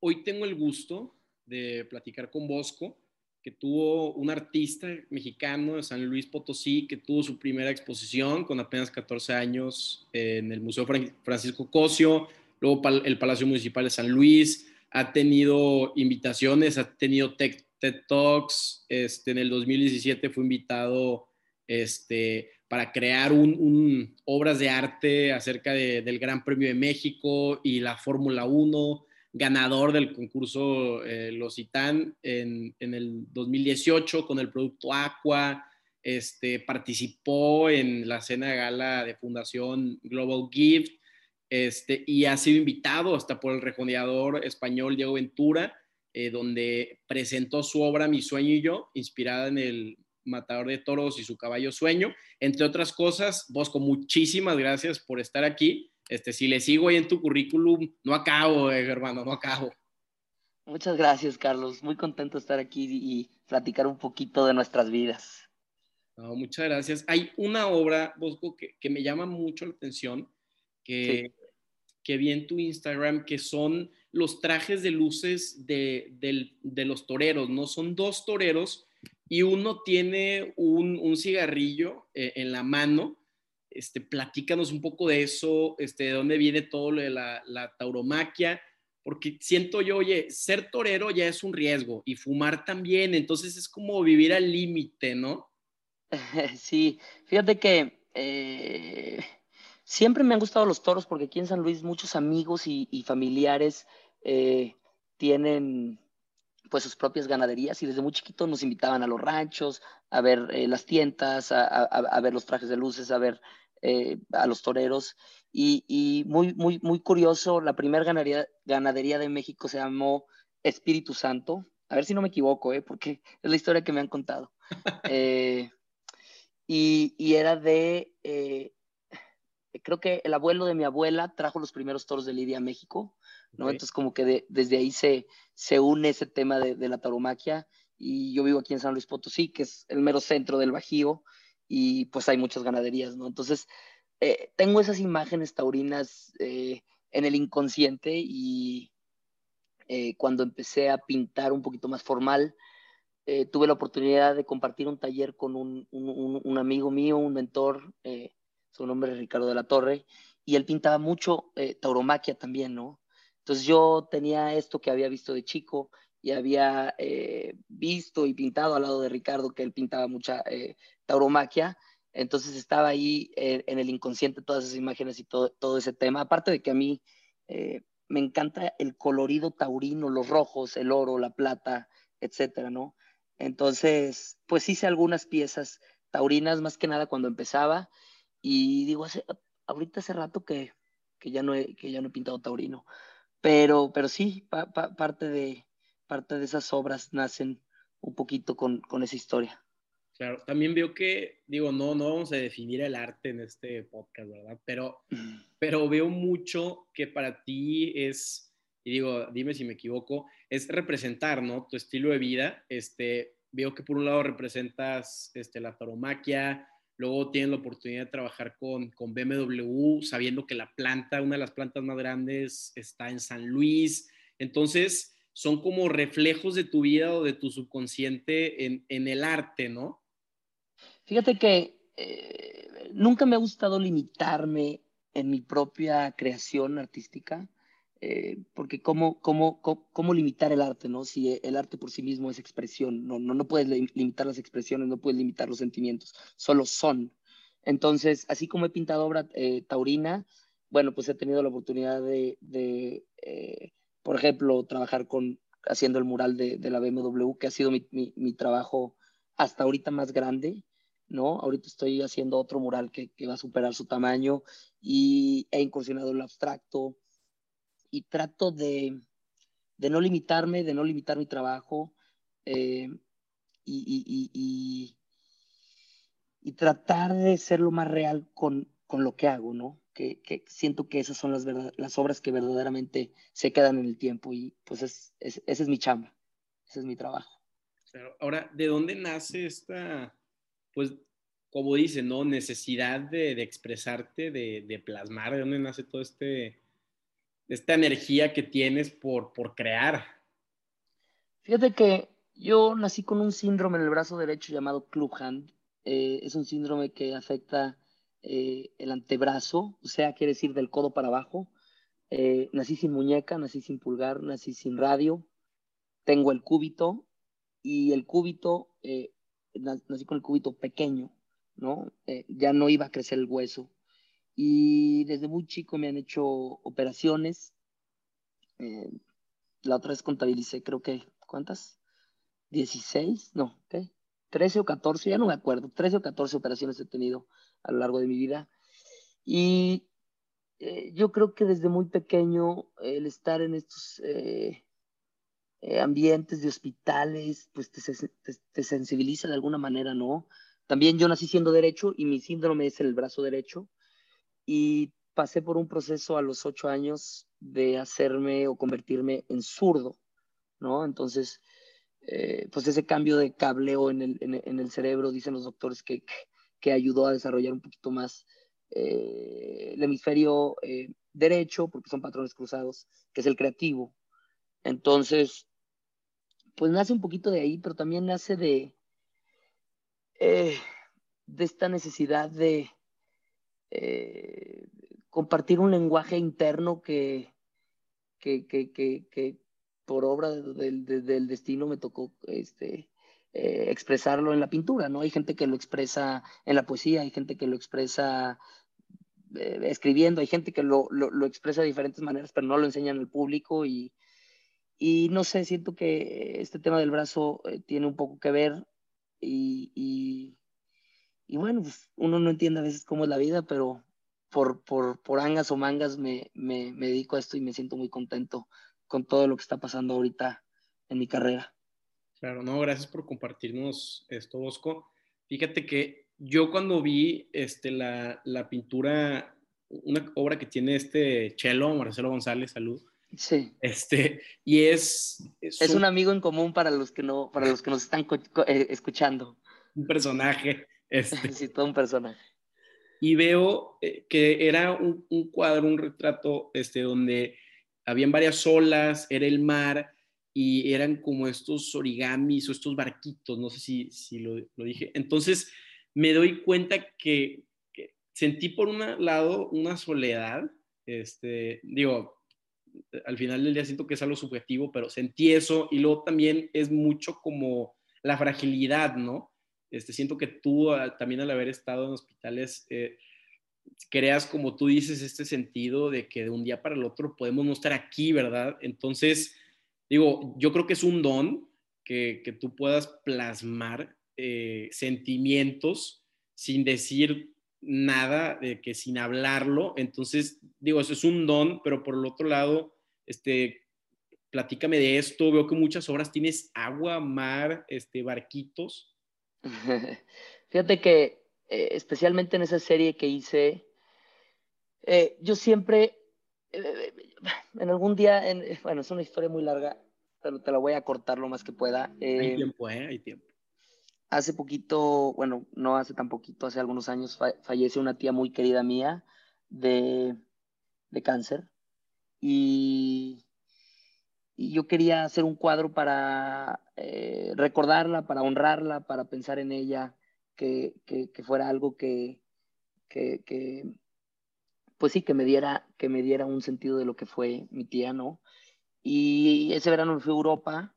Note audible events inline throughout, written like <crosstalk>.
hoy tengo el gusto de platicar con Bosco, que tuvo un artista mexicano de San Luis Potosí, que tuvo su primera exposición con apenas 14 años en el Museo Francisco Cosio, luego el Palacio Municipal de San Luis, ha tenido invitaciones, ha tenido TED, Talks, este, en el 2017 fue invitado este, para crear un, obras de arte acerca del Gran Premio de México y la Fórmula 1, ganador del concurso eh, Los en, en, el 2018 con el producto Aqua, este, participó en la cena de gala de Fundación Global Gift este, y ha sido invitado hasta por el rejoneador español Diego Ventura, eh, donde presentó su obra Mi sueño y yo, inspirada en el matador de toros y su caballo sueño. Entre otras cosas, Bosco, muchísimas gracias por estar aquí. Este, si le sigo ahí en tu currículum, no acabo, eh, hermano, no acabo. Muchas gracias, Carlos. Muy contento de estar aquí y platicar un poquito de nuestras vidas. muchas gracias. Hay una obra, Bosco, que, me llama mucho la atención, que, que vi en tu Instagram, que son los trajes de luces de, de los toreros, ¿no? Son dos toreros y uno tiene un, cigarrillo eh, en la mano. Este, platícanos un poco de eso, este, de dónde viene todo lo de la, tauromaquia, porque siento yo, oye, ser torero ya es un riesgo y fumar también, entonces es como vivir al límite, ¿no? <laughs> Sí, fíjate que eh, siempre me han gustado los toros porque aquí en San Luis muchos amigos y, familiares eh, tienen pues sus propias ganaderías y desde muy chiquito nos invitaban a los ranchos, a ver eh, las tientas, a, ver los trajes de luces, a ver eh, a los toreros. Y, muy, muy, muy curioso, la primera ganadería, ganadería de México se llamó Espíritu Santo. A ver si no me equivoco, ¿eh? porque es la historia que me han contado. <laughs> y, y, era de, creo que el abuelo de mi abuela trajo los primeros toros de Lidia a México ¿no? Entonces como que desde ahí se, se une ese tema de, la tauromaquia y yo vivo aquí en San Luis Potosí, que es el mero centro del Bajío y pues hay muchas ganaderías, ¿no? Entonces eh, tengo esas imágenes taurinas eh, en el inconsciente y eh, cuando empecé a pintar un poquito más formal, tuve la oportunidad de compartir un taller con un, un, un amigo mío, un mentor, su nombre es Ricardo de la Torre, y él pintaba mucho tauromaquia también, ¿no? Entonces yo tenía esto que había visto de chico y había eh, visto y pintado al lado de Ricardo que él pintaba mucha eh, tauromaquia. Entonces estaba ahí eh, en el inconsciente todas esas imágenes y todo, ese tema. Aparte de que a mí me encanta el colorido taurino, los rojos, el oro, la plata, etcétera, ¿no? Entonces, pues hice algunas piezas taurinas más que nada cuando empezaba y digo, ahorita hace rato que, que, ya no que ya no he pintado taurino. Pero, pero sí, parte, de, parte de esas obras nacen un poquito con, con, esa historia. Claro, también veo que, digo, no, no vamos a definir el arte en este podcast, ¿verdad? Pero, mm. pero veo mucho que para ti es, y digo, dime si me equivoco, es representar, ¿no? Tu estilo de vida. Este, veo que por un lado representas este, la tauromaquia, Luego tienen la oportunidad de trabajar con, con BMW, sabiendo que la planta, una de las plantas más grandes, está en San Luis. Entonces, son como reflejos de tu vida o de tu subconsciente en, en el arte, ¿no? Fíjate que eh, nunca me ha gustado limitarme en mi propia creación artística. Eh, porque cómo, cómo, cómo, limitar el arte, ¿no? Si el arte por sí mismo es expresión, no, no, no puedes limitar las expresiones, no puedes limitar los sentimientos, solo son. Entonces, así como he pintado obra eh, taurina, bueno, pues he tenido la oportunidad de, eh, por ejemplo, trabajar con, haciendo el mural de, la BMW, que ha sido mi, mi, trabajo hasta ahorita más grande, ¿no? Ahorita estoy haciendo otro mural que, que va a superar su tamaño y he incursionado en el abstracto, y trato de, no limitarme, de no limitar mi trabajo eh, y, tratar de ser lo más real con, lo que hago, ¿no? Que, siento que esas son las, las obras que verdaderamente se quedan en el tiempo y pues es, ese es mi chamba, ese es mi trabajo. Ahora, ¿de dónde nace esta, pues, como dice, ¿no? Necesidad de, expresarte, de, de, plasmar, ¿de dónde nace todo este, esta energía que tienes por, por crear. Fíjate que yo nací con un síndrome en el brazo derecho llamado club hand. Eh, es un síndrome que afecta eh, el antebrazo, o sea, quiere decir del codo para abajo. Eh, nací sin muñeca, nací sin pulgar, nací sin radio. Tengo el cúbito y el cúbito, nací con el cúbito pequeño, ¿no? ya no iba a crecer el hueso. Y desde muy chico me han hecho operaciones. la otra vez contabilicé, creo que, ¿cuántas? 16, no, ¿qué? 13 o 14, ya no me acuerdo, 13 o 14 operaciones he tenido a lo largo de mi vida. Y eh, yo creo que desde muy pequeño el estar en estos eh, eh, ambientes de hospitales, pues te, te, sensibiliza de alguna manera, ¿no? También yo nací siendo derecho y mi síndrome es el brazo derecho y pasé por un proceso a los ocho años de hacerme o convertirme en zurdo, ¿no? Entonces, eh, pues ese cambio de cableo en el, en, el, cerebro, dicen los doctores, que, que, ayudó a desarrollar un poquito más eh, el hemisferio eh, derecho, porque son patrones cruzados, que es el creativo. Entonces, pues nace un poquito de ahí, pero también nace de, de esta necesidad de compartir un lenguaje interno que, que, que, que, por obra del, destino me tocó este, eh, expresarlo en la pintura, ¿no? Hay gente que lo expresa en la poesía, hay gente que lo expresa eh, escribiendo, hay gente que lo, lo, expresa de diferentes maneras, pero no lo enseñan al público y, y no sé, siento que este tema del brazo eh, tiene un poco que ver y, y, bueno, pues uno no entiende a veces cómo es la vida, pero por, por, por angas o mangas me, me, me dedico a esto y me siento muy contento con todo lo que está pasando ahorita en mi carrera. Claro, no, gracias por compartirnos esto, Bosco. Fíjate que yo cuando vi este, la, la pintura, una obra que tiene este Chelo, Marcelo González, salud. Sí. Este, y es... Es, un, amigo en común para los que, no, para los que nos están eh, escuchando. Un personaje. <laughs> Este. Sí, todo un personaje. Y veo eh, que era un, un, cuadro, un retrato, este, donde habían varias olas, era el mar y eran como estos origamis o estos barquitos, no sé si, si lo, dije. Entonces me doy cuenta que, sentí por un lado una soledad, este, digo, al final del día siento que es algo subjetivo, pero sentí eso y luego también es mucho como la fragilidad, ¿no? Este, siento que tú ah, también al haber estado en hospitales, eh, creas, como tú dices, este sentido de que de un día para el otro podemos no estar aquí, ¿verdad? Entonces, digo, yo creo que es un don que, que tú puedas plasmar eh, sentimientos sin decir nada, de que sin hablarlo. Entonces, digo, eso es un don, pero por el otro lado, este, platícame de esto. Veo que muchas obras tienes agua, mar, este, barquitos. <laughs> Fíjate que eh, especialmente en esa serie que hice, eh, yo siempre, eh, <sighs> en algún día, <laughs> bueno, es una historia muy larga, pero te la voy a cortar lo más que pueda. hay tiempo, ¿eh? Hay tiempo. Hace poquito, bueno, no hace tan poquito, hace algunos años fallece una tía muy querida mía de, de cáncer. Y, y, yo quería hacer un cuadro para recordarla, para honrarla, para pensar en ella que, fuera algo que, pues sí, que me, diera, que me diera un sentido de lo que fue mi tía, ¿no? Y ese verano me a Europa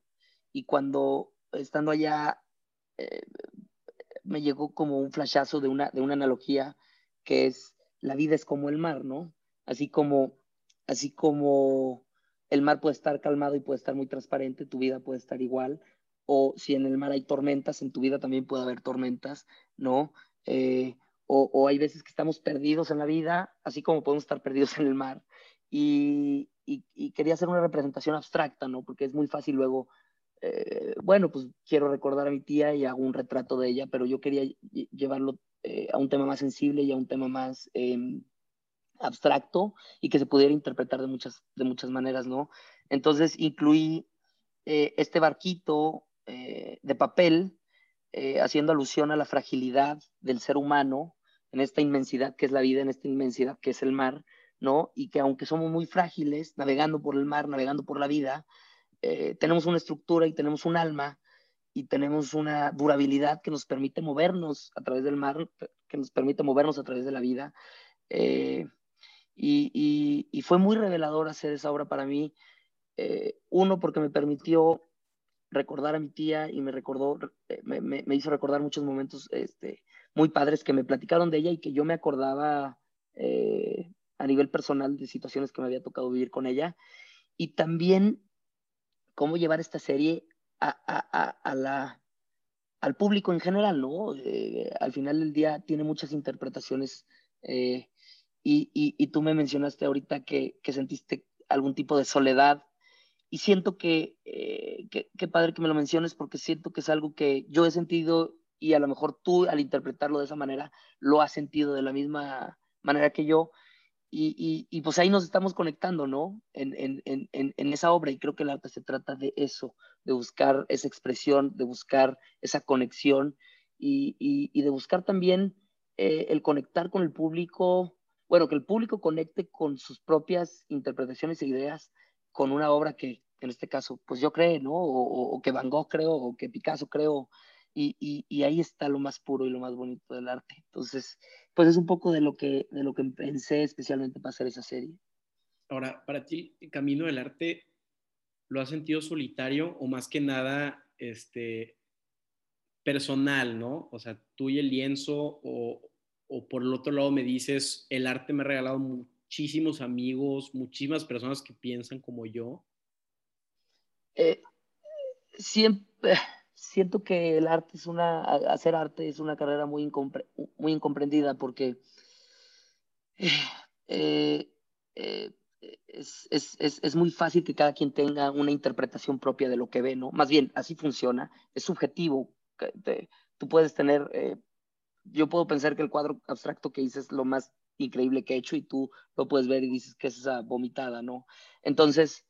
y cuando estando allá eh, me llegó como un flashazo de una, de una analogía que es la vida es como el mar, ¿no? Así como, así como el mar puede estar calmado y puede estar muy transparente, tu vida puede estar igual, o si en el mar hay tormentas, en tu vida también puede haber tormentas, ¿no? Eh, o, hay veces que estamos perdidos en la vida, así como podemos estar perdidos en el mar. Y, quería hacer una representación abstracta, ¿no? Porque es muy fácil luego, eh, bueno, pues quiero recordar a mi tía y hago un retrato de ella, pero yo quería llevarlo eh, a un tema más sensible y a un tema más em, abstracto y que se pudiera interpretar de muchas, de muchas maneras, ¿no? Entonces incluí este barquito eh, de papel, eh, haciendo alusión a la fragilidad del ser humano en esta inmensidad que es la vida, en esta inmensidad que es el mar, ¿no? Y que aunque somos muy frágiles, navegando por el mar, navegando por la vida, eh, tenemos una estructura y tenemos un alma y tenemos una durabilidad que nos permite movernos a través del mar, que nos permite movernos a través de la vida. Eh, y, fue muy revelador hacer esa obra para mí. Eh, uno, porque me permitió recordar a mi tía y me recordó, me, me, hizo recordar muchos momentos este, muy padres que me platicaron de ella y que yo me acordaba a nivel personal de situaciones que me había tocado vivir con ella. Y también cómo llevar esta serie a, la, al público en general, ¿no? Eh, al final del día tiene muchas interpretaciones eh, y, tú me mencionaste ahorita que, sentiste algún tipo de soledad y siento que, eh, qué padre que me lo menciones porque siento que es algo que yo he sentido y a lo mejor tú al interpretarlo de esa manera lo has sentido de la misma manera que yo y, y, pues ahí nos estamos conectando, ¿no? En, en, en, en, esa obra y creo que el arte se trata de eso, de buscar esa expresión, de buscar esa conexión y, y de buscar también eh, el conectar con el público, bueno, que el público conecte con sus propias interpretaciones e ideas con una obra que en este caso, pues yo creo, ¿no? O, que Van Gogh creo, o que Picasso creo, y, y, ahí está lo más puro y lo más bonito del arte. Entonces, pues es un poco de lo que, de lo que pensé especialmente para hacer esa serie. Ahora, para ti, el camino del arte, ¿lo has sentido solitario o más que nada este, personal, ¿no? O sea, tú y el lienzo, o, o por el otro lado me dices, el arte me ha regalado muchísimos amigos, muchísimas personas que piensan como yo. Eh, siempre <sighs> siento que el arte es una, hacer arte es una carrera muy, muy incomprendida porque <sighs> eh, eh, es, es, es, es, muy fácil que cada quien tenga una interpretación propia de lo que ve, ¿no? Más bien, así funciona, es subjetivo. tú puedes tener, eh, yo puedo pensar que el cuadro abstracto que hice es lo más increíble que he hecho y tú lo puedes ver y dices que es esa vomitada, ¿no? Entonces,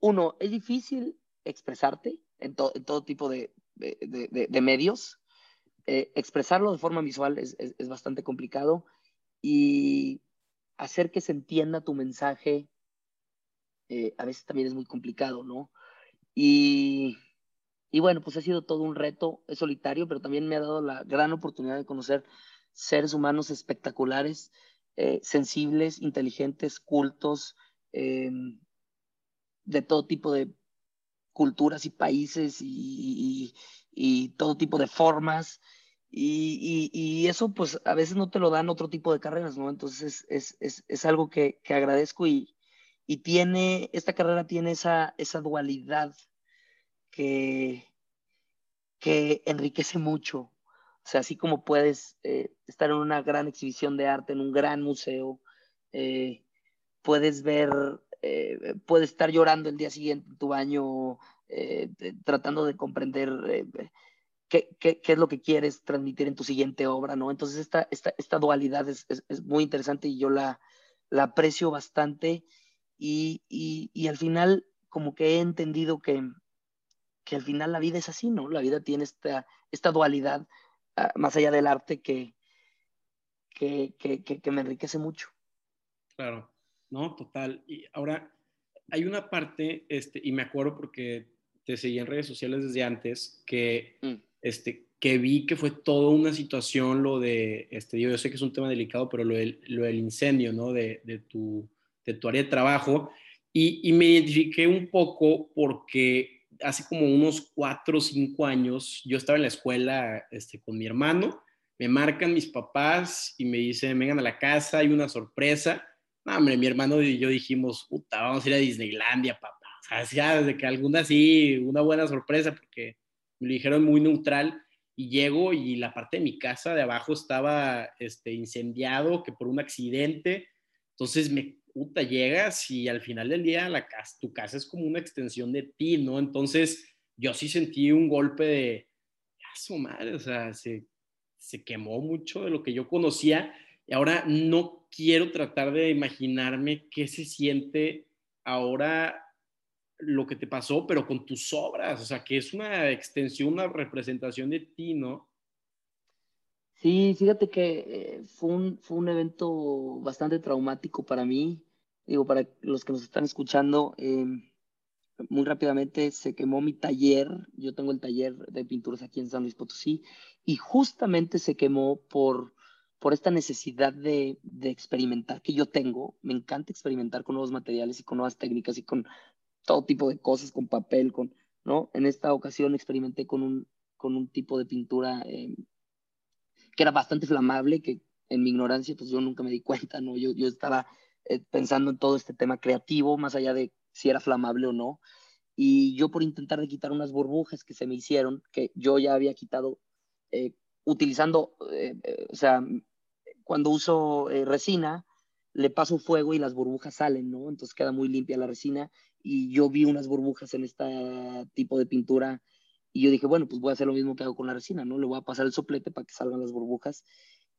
uno, es difícil expresarte, en, todo tipo de, medios. Eh, expresarlo de forma visual es, bastante complicado y hacer que se entienda tu mensaje eh, a veces también es muy complicado, ¿no? Y, bueno, pues ha sido todo un reto, es solitario, pero también me ha dado la gran oportunidad de conocer seres humanos espectaculares, eh, sensibles, inteligentes, cultos, de todo tipo de culturas y países y, todo tipo de formas. Y, eso pues a veces no te lo dan otro tipo de carreras, ¿no? Entonces es, algo que, agradezco y, tiene, esta carrera tiene esa, esa dualidad que, que enriquece mucho. O sea, así como puedes eh, estar en una gran exhibición de arte, en un gran museo, eh, puedes ver eh, puedes estar llorando el día siguiente en tu baño, tratando de comprender qué, qué, qué, es lo que quieres transmitir en tu siguiente obra, ¿no? Entonces esta, esta, esta dualidad es, es, muy interesante y yo la, la aprecio bastante y, y, y, al final como que he entendido que, que al final la vida es así, ¿no? La vida tiene esta, esta dualidad ah, más allá del arte que, que, que, que me enriquece mucho. Claro. ¿no? Total. Y ahora hay una parte, este, y me acuerdo porque te seguí en redes sociales desde antes, que, mm. este, que vi que fue toda una situación lo de, este, yo, sé que es un tema delicado, pero lo del, lo del incendio, ¿no? De, de, tu, de tu área de trabajo. Y, y, me identifiqué un poco porque hace como unos cuatro o cinco años yo estaba en la escuela este, con mi hermano, me marcan mis papás y me dicen, vengan a la casa, hay una sorpresa hombre, mi hermano y yo dijimos, puta, vamos a ir a Disneylandia, papá. O sea, desde que alguna sí, una buena sorpresa, porque me lo dijeron muy neutral. Y llego y la parte de mi casa de abajo estaba este, incendiado, que por un accidente. Entonces, me, puta, llegas y al final del día la casa, tu casa es como una extensión de ti, ¿no? Entonces, yo sí sentí un golpe de, a su madre, o sea, se, se quemó mucho de lo que yo conocía. Y ahora no quiero tratar de imaginarme qué se siente ahora lo que te pasó, pero con tus obras, o sea, que es una extensión, una representación de ti, ¿no? Sí, fíjate que eh, fue, un, fue un evento bastante traumático para mí. Digo, para los que nos están escuchando, em, muy rápidamente se quemó mi taller. Yo tengo el taller de pinturas aquí en San Luis Potosí y justamente se quemó por, por esta necesidad de, de experimentar que yo tengo. Me encanta experimentar con nuevos materiales y con nuevas técnicas y con todo tipo de cosas, con papel, con, ¿no? En esta ocasión experimenté con un, con un tipo de pintura em, que era bastante flamable, que en mi ignorancia, pues yo nunca me di cuenta, ¿no? Yo, yo estaba eh, pensando en todo este tema creativo, más allá de si era flamable o no. Y yo por intentar de quitar unas burbujas que se me hicieron, que yo ya había quitado eh, utilizando, eh, o sea, cuando uso resina, le paso fuego y las burbujas salen, ¿no? Entonces queda muy limpia la resina y yo vi unas burbujas en este tipo de pintura y yo dije, bueno, pues voy a hacer lo mismo que hago con la resina, ¿no? Le voy a pasar el soplete para que salgan las burbujas.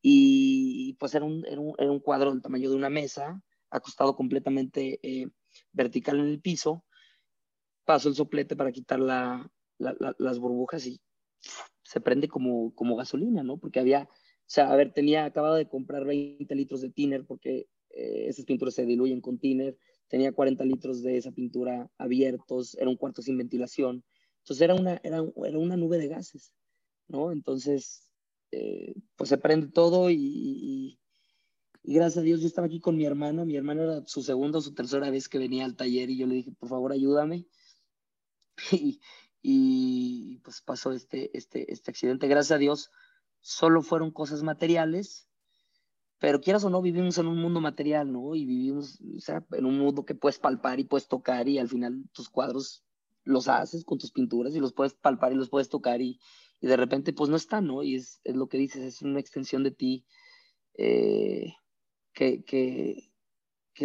Y pues era un, era un, cuadro del tamaño de una mesa, acostado completamente eh, vertical en el piso. Paso el soplete para quitar la, las burbujas y se prende como, como gasolina, ¿no? Porque había, o sea, a ver, tenía, acabado de comprar 20 litros de tiner porque eh, esas pinturas se diluyen con tiner. Tenía 40 litros de esa pintura abiertos, era un cuarto sin ventilación entonces era una, era, era una nube de gases, ¿no? Entonces, eh, pues se prende todo y, gracias a Dios yo estaba aquí con mi hermana. Mi hermana era su segunda o su tercera vez que venía al taller y yo le dije, por favor, ayúdame. <laughs> Y, y pues pasó este, este, este accidente. Gracias a Dios, solo fueron cosas materiales, pero quieras o no, vivimos en un mundo material, ¿no? Y vivimos, o sea, en un mundo que puedes palpar y puedes tocar y al final tus cuadros los haces con tus pinturas y los puedes palpar y los puedes tocar y, y de repente pues no están, ¿no? Y es, es, lo que dices, es una extensión de ti eh, que, que,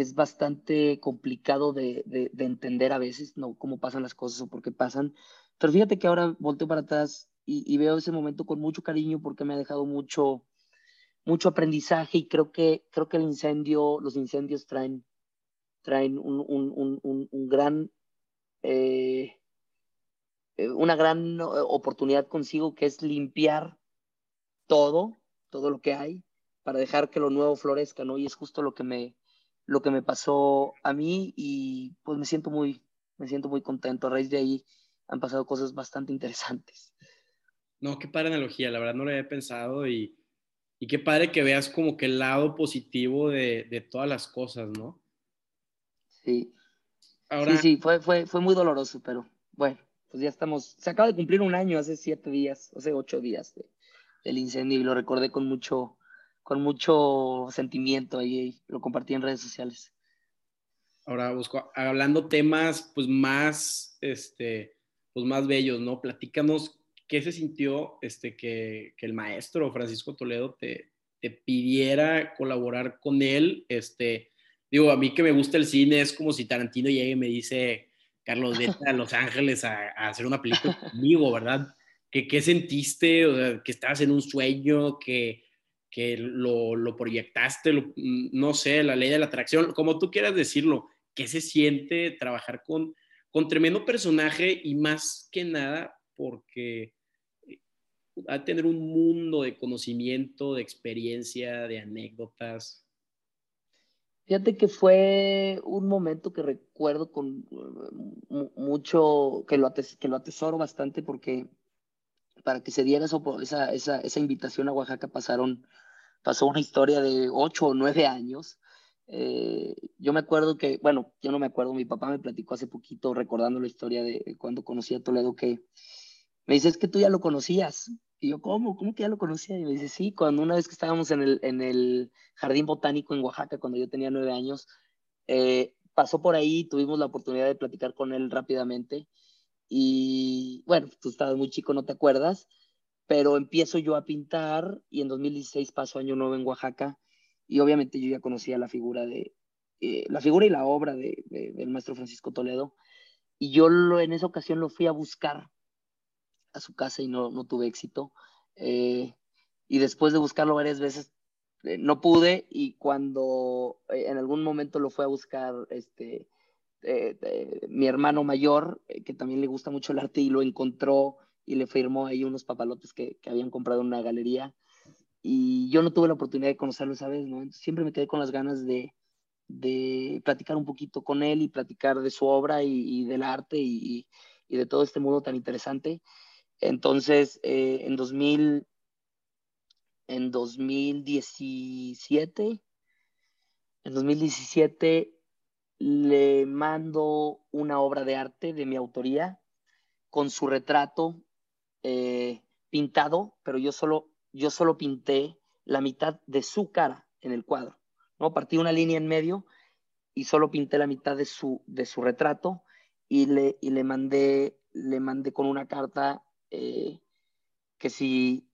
es bastante complicado de, de, de, entender a veces, ¿no? Cómo pasan las cosas o por qué pasan. Pero fíjate que ahora volteo para atrás y, y veo ese momento con mucho cariño porque me ha dejado mucho, mucho aprendizaje y creo que, creo que el incendio, los incendios traen, traen un, un, un, un gran eh, eh, una gran eh, oportunidad consigo que es limpiar todo, todo lo que hay, para dejar que lo nuevo florezca, ¿no? Y es justo lo que me, lo que me pasó a mí y pues me siento muy, me siento muy contento. A raíz de ahí han pasado cosas bastante interesantes. No, qué padre analogía, la verdad no lo había pensado y, y qué padre que veas como que el lado positivo de, de todas las cosas, ¿no? Sí, Sí, sí, fue, fue, fue muy doloroso, pero bueno, pues ya estamos. Se acaba de cumplir un año, hace siete días, hace ocho días del incendio y lo recordé con mucho, con mucho sentimiento y lo compartí en redes sociales. Ahora, busco, hablando temas pues más, este, pues más bellos, ¿no? Platícanos qué se sintió este, que, que el maestro Francisco Toledo te, te pidiera colaborar con él, este, digo, a mí que me gusta el cine es como si Tarantino llegue y me dice, Carlos, vete a Los Ángeles a, hacer una película conmigo, ¿verdad? ¿Qué, qué sentiste? O sea, que estabas en un sueño, que, que lo, proyectaste, mm, no sé, la ley de la atracción, como tú quieras decirlo, ¿qué se siente trabajar con, con tremendo personaje y más que nada porque eh, a tener un mundo de conocimiento, de experiencia, de anécdotas, Fíjate que fue un momento que recuerdo con mucho, que lo, que lo atesoro bastante porque para que se diera esa, esa, esa, invitación a Oaxaca pasaron, pasó una historia de ocho o nueve años. Eh, yo me acuerdo que, bueno, yo no me acuerdo, mi papá me platicó hace poquito recordando la historia de cuando conocí a Toledo que me dice, es que tú ya lo conocías. Y yo, ¿cómo? ¿Cómo que ya lo conocía? Y me dice, sí, cuando una vez que estábamos en el, en el Jardín Botánico en Oaxaca, cuando yo tenía nueve años, eh, pasó por ahí, tuvimos la oportunidad de platicar con él rápidamente. Y bueno, tú estabas muy chico, no te acuerdas, pero empiezo yo a pintar y en 2016 paso Año Nuevo en Oaxaca y obviamente yo ya conocía la figura de, eh, la figura y la obra de, del maestro Francisco Toledo. Y yo en esa ocasión lo fui a buscar a su casa y no, no tuve éxito. Eh, y después de buscarlo varias veces, eh, no pude y cuando en algún momento lo fue a buscar este, mi hermano mayor, que también le gusta mucho el arte y lo encontró y le firmó ahí unos papalotes que, que habían comprado en una galería. y yo no tuve la oportunidad de conocerlo esa vez, ¿no? siempre me quedé con las ganas de, de platicar un poquito con él y platicar de su obra y, del arte y, y, de todo este mundo tan interesante. Entonces, eh, en 2000, en 2017, en 2017 le mando una obra de arte de mi autoría con su retrato eh, pintado, pero yo solo, yo solo pinté la mitad de su cara en el cuadro. ¿no? Partí una línea en medio y solo pinté la mitad de su, de su retrato y le, y le, mandé, le mandé con una carta eh, que, si,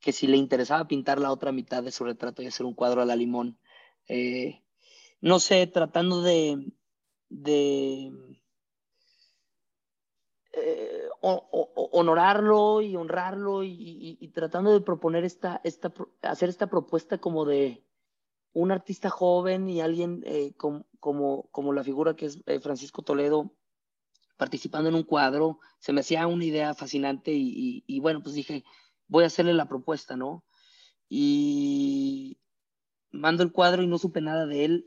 que si le interesaba pintar la otra mitad de su retrato y hacer un cuadro a la limón. Eh, no sé, tratando de, de honorarlo y honrarlo y, tratando de proponer esta, esta, hacer esta propuesta como de un artista joven y alguien eh, como, como, la figura que es eh, Francisco Toledo participando en un cuadro, se me hacía una idea fascinante y, y, bueno, pues dije, voy a hacerle la propuesta, ¿no? Y mando el cuadro y no supe nada de él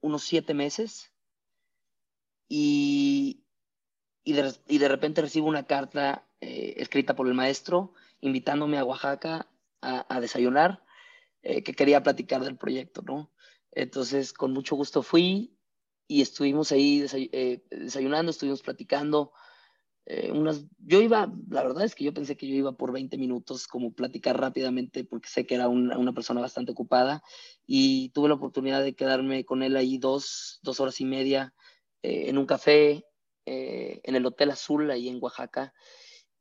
unos siete meses y, y, de, repente recibo una carta eh, escrita por el maestro invitándome a Oaxaca a, desayunar, eh, que quería platicar del proyecto, ¿no? Entonces, con mucho gusto fui y estuvimos ahí eh, desayunando, estuvimos platicando. unas, yo iba, la verdad es que yo pensé que yo iba por 20 minutos, como platicar rápidamente, porque sé que era una, una persona bastante ocupada y tuve la oportunidad de quedarme con él ahí dos, dos horas y media en un café, eh, en el Hotel Azul, ahí en Oaxaca,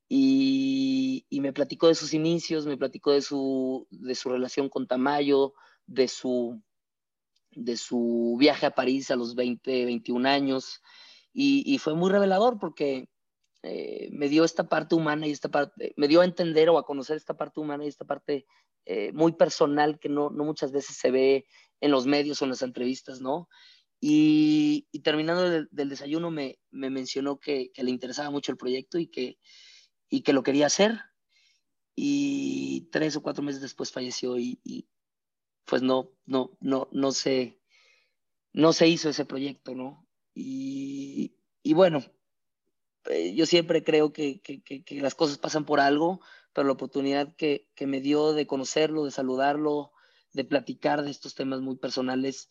y, me platicó de sus inicios, me platicó de su, de su relación con Tamayo, de su, de su viaje a París a los 20, 21 años, y, fue muy revelador porque eh, me dio esta parte humana y esta parte, me dio a entender o a conocer esta parte humana y esta parte eh, muy personal que no, no muchas veces se ve en los medios o en las entrevistas, ¿no? Y, terminando del, desayuno me, mencionó que, le interesaba mucho el proyecto y que, y que lo quería hacer. Y tres o cuatro meses después falleció y, pues no, no, no, no se, no se hizo ese proyecto, ¿no? Y, bueno, eh, yo siempre creo que, las cosas pasan por algo, pero la oportunidad que, me dio de conocerlo, de saludarlo, de platicar de estos temas muy personales,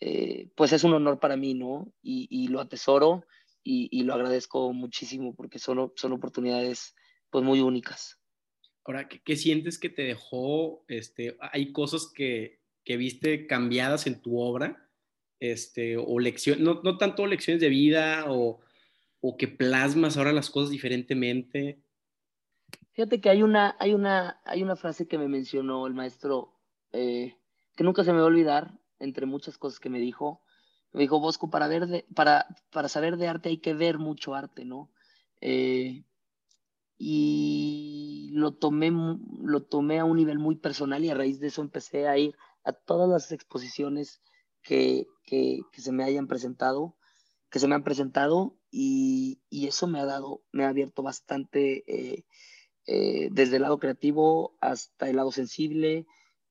eh, pues es un honor para mí, ¿no? Y, lo atesoro y, lo agradezco muchísimo porque son, son oportunidades pues muy únicas. Ahora, ¿qué, sientes que te dejó? Este, ¿Hay cosas que, que viste cambiadas en tu obra? Este, o lecciones, no, no, tanto lecciones de vida o, o, que plasmas ahora las cosas diferentemente. Fíjate que hay una, hay una, hay una frase que me mencionó el maestro eh, que nunca se me va a olvidar, entre muchas cosas que me dijo, me dijo, Bosco, para, ver para, para saber de arte hay que ver mucho arte, ¿no? Eh, y lo tomé, lo tomé a un nivel muy personal y a raíz de eso empecé a ir a todas las exposiciones que, que, se me hayan presentado, que se me han presentado y, y eso me ha dado, me ha abierto bastante eh, eh, desde el lado creativo hasta el lado sensible,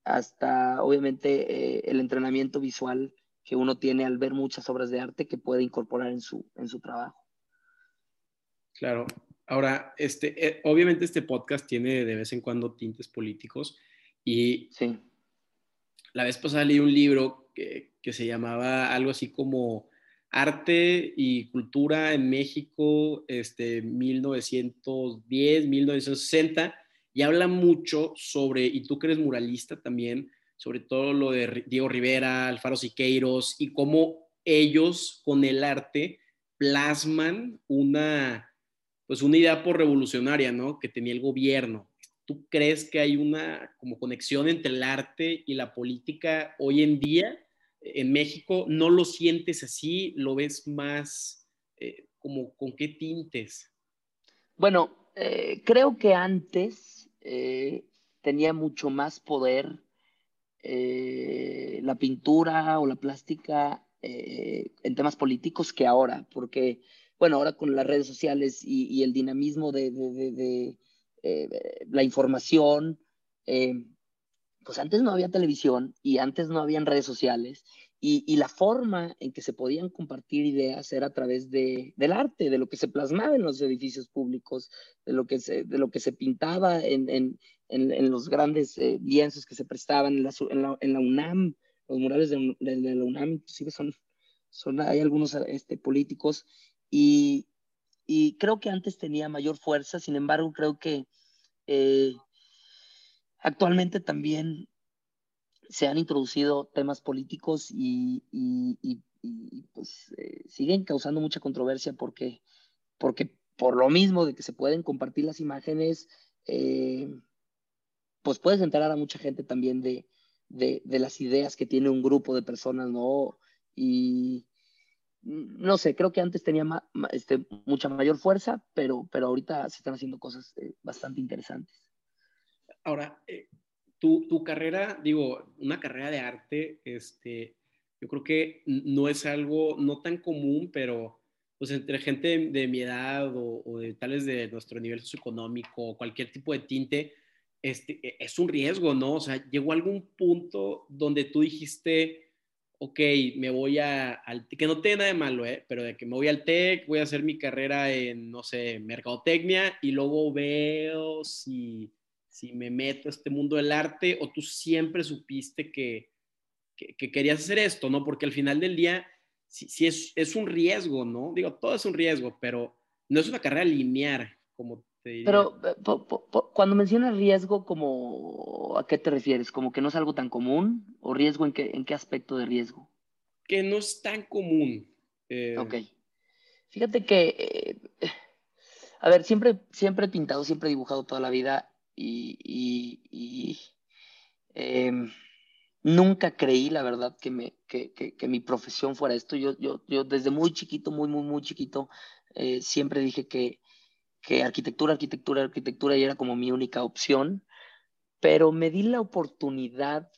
hasta obviamente eh, el entrenamiento visual que uno tiene al ver muchas obras de arte que puede incorporar en su, en su trabajo. Claro. Ahora, este, eh, obviamente este podcast tiene de vez en cuando tintes políticos y sí. la vez pasada leí un libro que, que se llamaba algo así como Arte y Cultura en México, este, 1910, 1960 y habla mucho sobre, y tú que eres muralista también, sobre todo lo de Diego Rivera, Alfaro Siqueiros y cómo ellos con el arte plasman una, pues una idea por revolucionaria, ¿no? Que tenía el gobierno. ¿Tú crees que hay una como conexión entre el arte y la política hoy en día en México? ¿No lo sientes así? ¿Lo ves más eh, como con qué tintes? Bueno, eh, creo que antes eh, tenía mucho más poder eh, la pintura o la plástica eh, en temas políticos que ahora, porque, bueno, ahora con las redes sociales y, el dinamismo de, la información, pues antes no había televisión y antes no habían redes sociales y, la forma en que se podían compartir ideas era a través de, del arte, de lo que se plasmaba en los edificios públicos, de lo que se, de lo que se pintaba en, en, en, los grandes eh, lienzos que se prestaban en la, en la, UNAM, los murales de, la UNAM inclusive son, son hay algunos este, políticos y, y creo que antes tenía mayor fuerza, sin embargo creo que eh, actualmente también se han introducido temas políticos y, pues eh, siguen causando mucha controversia porque, porque por lo mismo de que se pueden compartir las imágenes, eh, pues puedes enterar a mucha gente también de, de, las ideas que tiene un grupo de personas, ¿no? Y no sé, creo que antes tenía este, mucha mayor fuerza, pero, pero ahorita se están haciendo cosas eh, bastante interesantes. Ahora, tu, tu, carrera, digo, una carrera de arte, este, yo creo que no es algo no tan común, pero pues entre gente de, mi edad o, o, de tales de nuestro nivel socioeconómico cualquier tipo de tinte, este, e, es un riesgo, ¿no? O sea, llegó algún punto donde tú dijiste, ok, me voy a, al, que no tiene nada de malo, ¿eh? Pero de que me voy al TEC, voy a hacer mi carrera en, no sé, mercadotecnia y luego veo si si me meto a este mundo del arte o tú siempre supiste que, que, querías hacer esto, ¿no? Porque al final del día, sí, es, es, un riesgo, ¿no? Digo, todo es un riesgo, pero no es una carrera lineal, como te diría. Pero eh, cuando mencionas riesgo, como, ¿a qué te refieres? ¿Como que no es algo tan común? ¿O riesgo en qué, en qué aspecto de riesgo? Que no es tan común. Eh... Ok. Fíjate que, eh, a ver, siempre, siempre he pintado, siempre he dibujado toda la vida y, em, nunca creí, la verdad, que, mi profesión fuera esto. Yo, desde muy chiquito, muy, muy, muy chiquito, eh, siempre dije que, arquitectura, arquitectura, arquitectura y era como mi única opción, pero me di la oportunidad,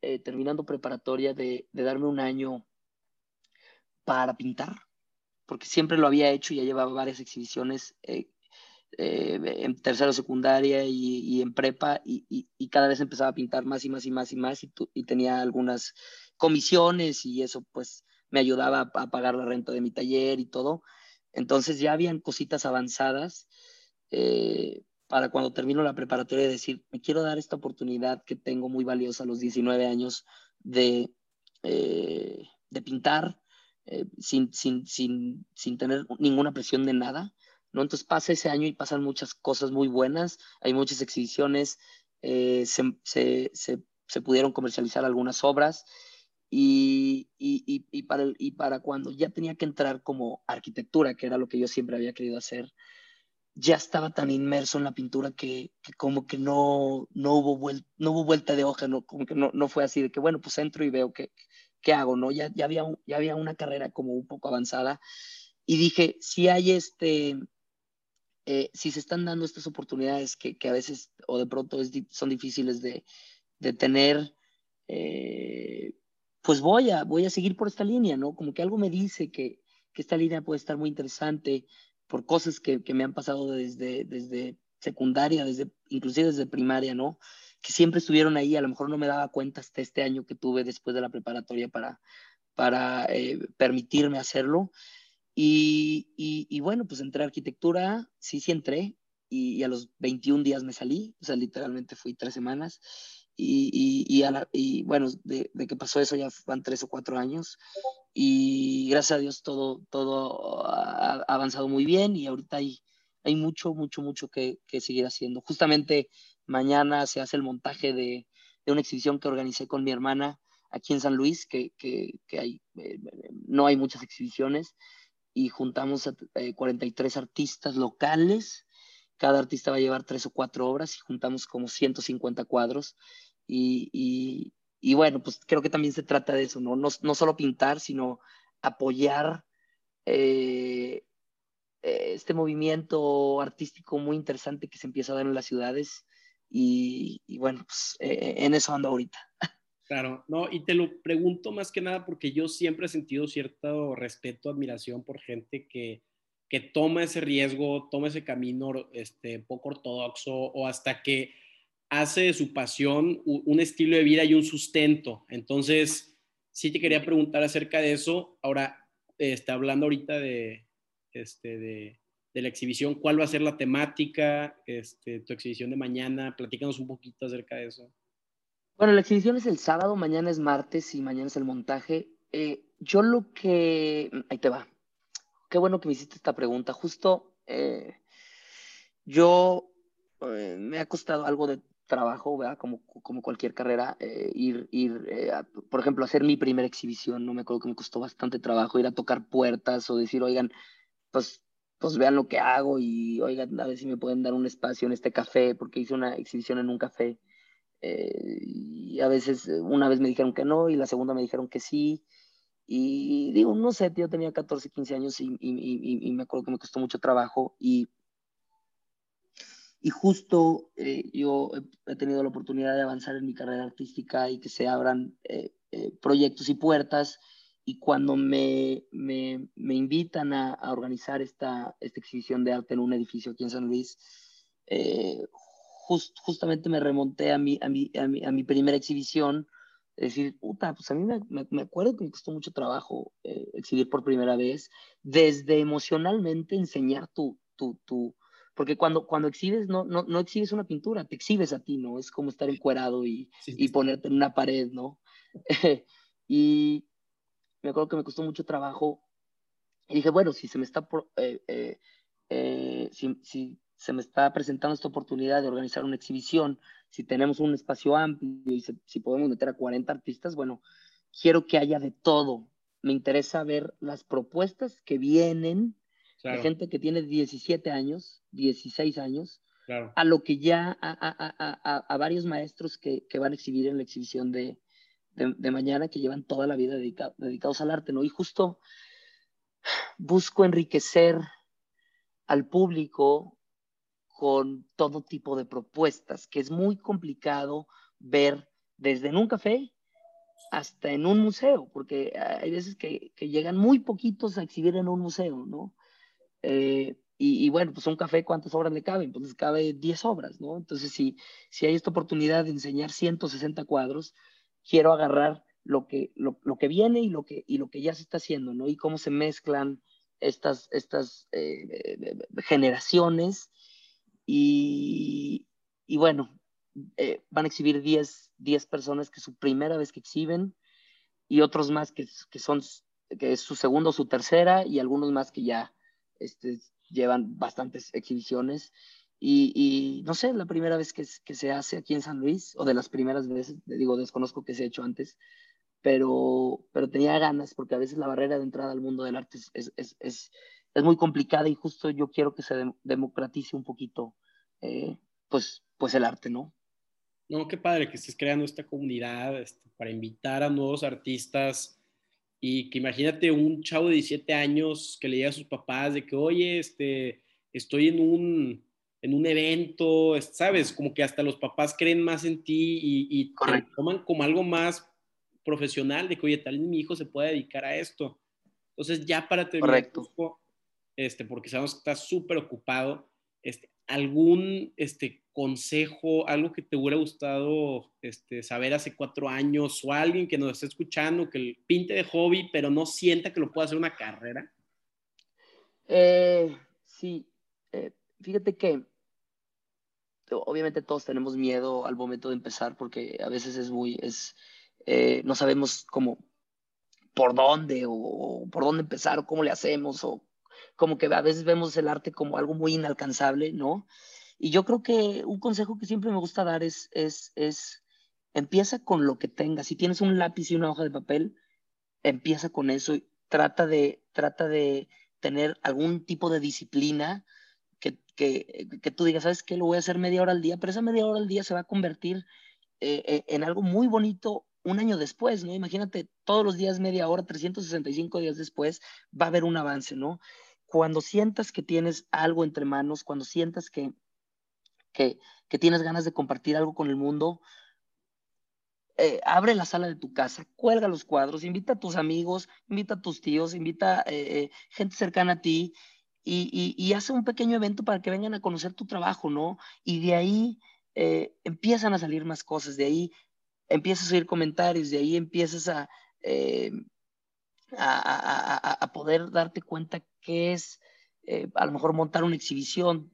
eh, terminando preparatoria, de, de darme un año para pintar, porque siempre lo había hecho y ya llevaba varias exhibiciones eh, eh, en tercero secundaria y, en prepa y, cada vez empezaba a pintar más y más y más y más y, tenía algunas comisiones y eso pues me ayudaba a, pagar la renta de mi taller y todo. Entonces ya habían cositas avanzadas eh, para cuando termino la preparatoria decir, me quiero dar esta oportunidad que tengo muy valiosa a los 19 años de, eh, de pintar sin, sin, sin, sin tener ninguna presión de nada ¿no? Entonces pasa ese año y pasan muchas cosas muy buenas, hay muchas exhibiciones, eh, se, pudieron comercializar algunas obras y, para y para cuando ya tenía que entrar como arquitectura, que era lo que yo siempre había querido hacer, ya estaba tan inmerso en la pintura que, como que no, no, hubo vuelta, no hubo vuelta de hoja, no, como que no, no fue así de que, bueno, pues entro y veo qué, qué hago, ¿no? Ya, ya, había, ya había una carrera como un poco avanzada y dije, si hay este, eh, si se están dando estas oportunidades que, a veces o de pronto son difíciles de, tener, eh, pues voy a, voy a seguir por esta línea, ¿no? Como que algo me dice que, esta línea puede estar muy interesante por cosas que, me han pasado desde, desde secundaria, desde, inclusive desde primaria, ¿no? Que siempre estuvieron ahí, a lo mejor no me daba cuenta hasta este año que tuve después de la preparatoria para, para eh, permitirme hacerlo. Y, y, bueno, pues entré a arquitectura, sí, sí entré, y, a los 21 días me salí, o sea, literalmente fui tres semanas, y, y bueno, de, de, que pasó eso ya van tres o cuatro años, y gracias a Dios todo, todo ha avanzado muy bien, y ahorita hay, hay mucho, mucho, mucho que, que seguir haciendo. Justamente mañana se hace el montaje de, de una exhibición que organicé con mi hermana aquí en San Luis, que, que, que hay, eh, no hay muchas exhibiciones, y juntamos a 43 eh, artistas locales. Cada artista va a llevar tres o cuatro obras y juntamos como 150 cuadros. Y, y, bueno, pues creo que también se trata de eso, ¿no? No, no solo pintar, sino apoyar eh, este movimiento artístico muy interesante que se empieza a dar en las ciudades. Y, bueno, pues eh, en eso ando ahorita. Claro, no, y te lo pregunto más que nada porque yo siempre he sentido cierto respeto, admiración por gente que, que toma ese riesgo, toma ese camino este, poco ortodoxo o hasta que hace de su pasión un estilo de vida y un sustento. Entonces, sí te quería preguntar acerca de eso. Ahora, está hablando ahorita de, este, de, la exhibición, ¿cuál va a ser la temática, este, tu exhibición de mañana? Platícanos un poquito acerca de eso. Bueno, la exhibición es el sábado, mañana es martes y mañana es el montaje. Eh, yo lo que... Ahí te va. Qué bueno que me hiciste esta pregunta. Justo eh, yo eh, me ha costado algo de trabajo, ¿verdad? Como, como cualquier carrera, ir, ir por ejemplo, hacer mi primera exhibición, no me acuerdo que me costó bastante trabajo ir a tocar puertas o decir, oigan, pues, pues vean lo que hago y oigan, a ver si me pueden dar un espacio en este café, porque hice una exhibición en un café eh, y a veces eh, una vez me dijeron que no y la segunda me dijeron que sí. Y digo, no sé, yo tenía 14, 15 años y, y, y, me acuerdo que me costó mucho trabajo y, y justo eh, yo he, tenido la oportunidad de avanzar en mi carrera artística y que se abran proyectos y puertas. Y cuando me, me, me invitan a, a, organizar esta, esta exhibición de arte en un edificio aquí en San Luis, justamente me remonté a mi, a mi, a mi, a mi primera exhibición, es decir, puta, pues a mí me, me, acuerdo que me costó mucho trabajo eh, exhibir por primera vez, desde emocionalmente enseñar tu, tu, tu porque cuando, cuando exhibes, no, no, no exhibes una pintura, te exhibes a ti, ¿no? Es como estar encuerado y, y ponerte en una pared, ¿no? <laughs> y me acuerdo que me costó mucho trabajo y dije, bueno, si se me está, por, eh, eh, eh si, si, se me está presentando esta oportunidad de organizar una exhibición, si tenemos un espacio amplio y si podemos meter a 40 artistas, bueno, quiero que haya de todo. Me interesa ver las propuestas que vienen de gente que tiene 17 años, 16 años, a lo que ya, a, varios maestros que, van a exhibir en la exhibición de, mañana, que llevan toda la vida dedicados al arte, ¿no? Y justo busco enriquecer al público con todo tipo de propuestas, que es muy complicado ver desde en un café hasta en un museo, porque hay veces que, llegan muy poquitos a exhibir en un museo, ¿no? Eh, y, bueno, pues un café, ¿cuántas obras le caben? Pues cabe 10 obras, ¿no? Entonces, si, si hay esta oportunidad de enseñar 160 cuadros, quiero agarrar lo que, lo, que viene y lo que, y lo que ya se está haciendo, ¿no? Y cómo se mezclan estas, estas eh, generaciones y, y bueno, eh, van a exhibir 10, 10 personas que es su primera vez que exhiben y otros más que, que son que es su segunda o su tercera y algunos más que ya este, llevan bastantes exhibiciones. Y, no sé, la primera vez que, que, se hace aquí en San Luis, o de las primeras veces, digo, desconozco que se ha hecho antes, pero, pero tenía ganas, porque a veces la barrera de entrada al mundo del arte es, es, es, es muy complicada y justo yo quiero que se democratice un poquito, eh, pues, pues el arte, ¿no? No, qué padre que estés creando esta comunidad este, para invitar a nuevos artistas y que imagínate un chavo de 17 años que le diga a sus papás de que, oye, este, estoy en un, en un evento, ¿sabes? Como que hasta los papás creen más en ti y, y te toman como algo más profesional de que, oye, tal vez mi hijo se puede dedicar a esto. Entonces, ya para terminar, Correcto este, porque sabemos que estás súper ocupado, este, algún este, consejo, algo que te hubiera gustado este, saber hace cuatro años o alguien que nos esté escuchando, que pinte de hobby, pero no sienta que lo pueda hacer una carrera? Eh, sí, eh, fíjate que obviamente todos tenemos miedo al momento de empezar porque a veces es muy, es, eh, no sabemos cómo, por dónde o por dónde empezar o cómo le hacemos o como que a veces vemos el arte como algo muy inalcanzable, ¿no? Y yo creo que un consejo que siempre me gusta dar es, es, es, empieza con lo que tengas. Si tienes un lápiz y una hoja de papel, empieza con eso y trata de, trata de tener algún tipo de disciplina que, que, que tú digas, ¿sabes qué? Lo voy a hacer media hora al día, pero esa media hora al día se va a convertir eh, eh, en algo muy bonito un año después, ¿no? Imagínate, todos los días media hora, 365 días después, va a haber un avance, ¿no? Cuando sientas que tienes algo entre manos, cuando sientas que, que, tienes ganas de compartir algo con el mundo, eh, abre la sala de tu casa, cuelga los cuadros, invita a tus amigos, invita a tus tíos, invita a eh, gente cercana a ti y, y, hace un pequeño evento para que vengan a conocer tu trabajo, ¿no? Y de ahí eh, empiezan a salir más cosas, de ahí empiezas a oír comentarios, de ahí empiezas a, eh, a, poder darte cuenta qué es eh, a lo mejor montar una exhibición.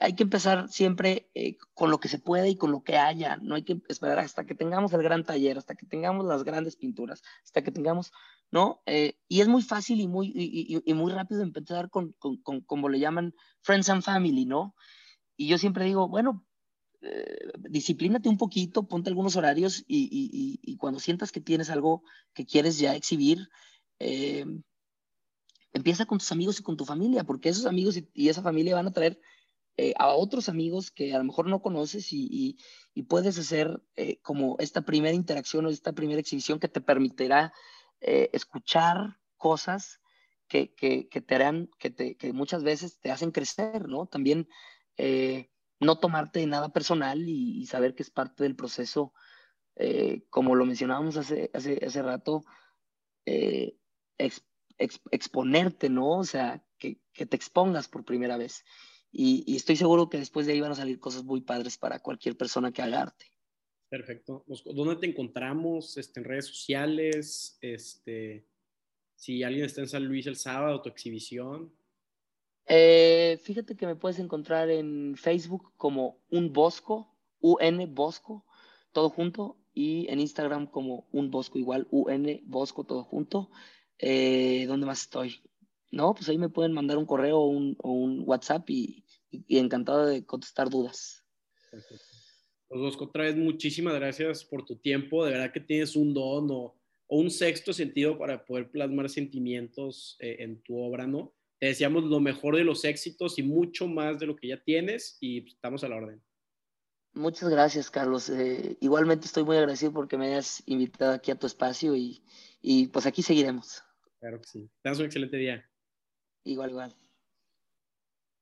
hay que empezar siempre con lo que se puede y con lo que haya, no hay que esperar hasta que tengamos el gran taller, hasta que tengamos las grandes pinturas, hasta que tengamos, ¿no? y es muy fácil y muy, y, muy rápido empezar con, con, como le llaman, friends and family, ¿no? Y yo siempre digo, bueno, eh, disciplínate un poquito, ponte algunos horarios y, cuando sientas que tienes algo que quieres ya exhibir, eh, empieza con tus amigos y con tu familia, porque esos amigos y, esa familia van a traer eh, a otros amigos que a lo mejor no conoces y, puedes hacer como esta primera interacción o esta primera exhibición que te permitirá escuchar cosas que, te harán, que, te, que muchas veces te hacen crecer, ¿no? También no tomarte nada personal y, saber que es parte del proceso, eh, como lo mencionábamos hace, hace, hace rato, eh, exponerte, ¿no? O sea, que, te expongas por primera vez. Y, estoy seguro que después de ahí van a salir cosas muy padres para cualquier persona que haga arte. Perfecto. ¿Dónde te encontramos? Este, ¿En redes sociales? Este, si alguien está en San Luis el sábado, tu exhibición. Eh, fíjate que me puedes encontrar en Facebook como un Bosco, UN Bosco, todo junto, y en Instagram como un Bosco igual, UN Bosco, todo junto. Eh, ¿Dónde más estoy? No, pues ahí me pueden mandar un correo o un, WhatsApp y, encantado de contestar dudas. Pues Bosco, otra vez muchísimas gracias por tu tiempo. De verdad que tienes un don o, un sexto sentido para poder plasmar sentimientos eh, en tu obra, ¿no? Te deseamos lo mejor de los éxitos y mucho más de lo que ya tienes y estamos a la orden. Muchas gracias, Carlos. Eh, igualmente estoy muy agradecido porque me hayas invitado aquí a tu espacio y, y pues aquí seguiremos. Claro que sí. Te un excelente día. Igual, igual.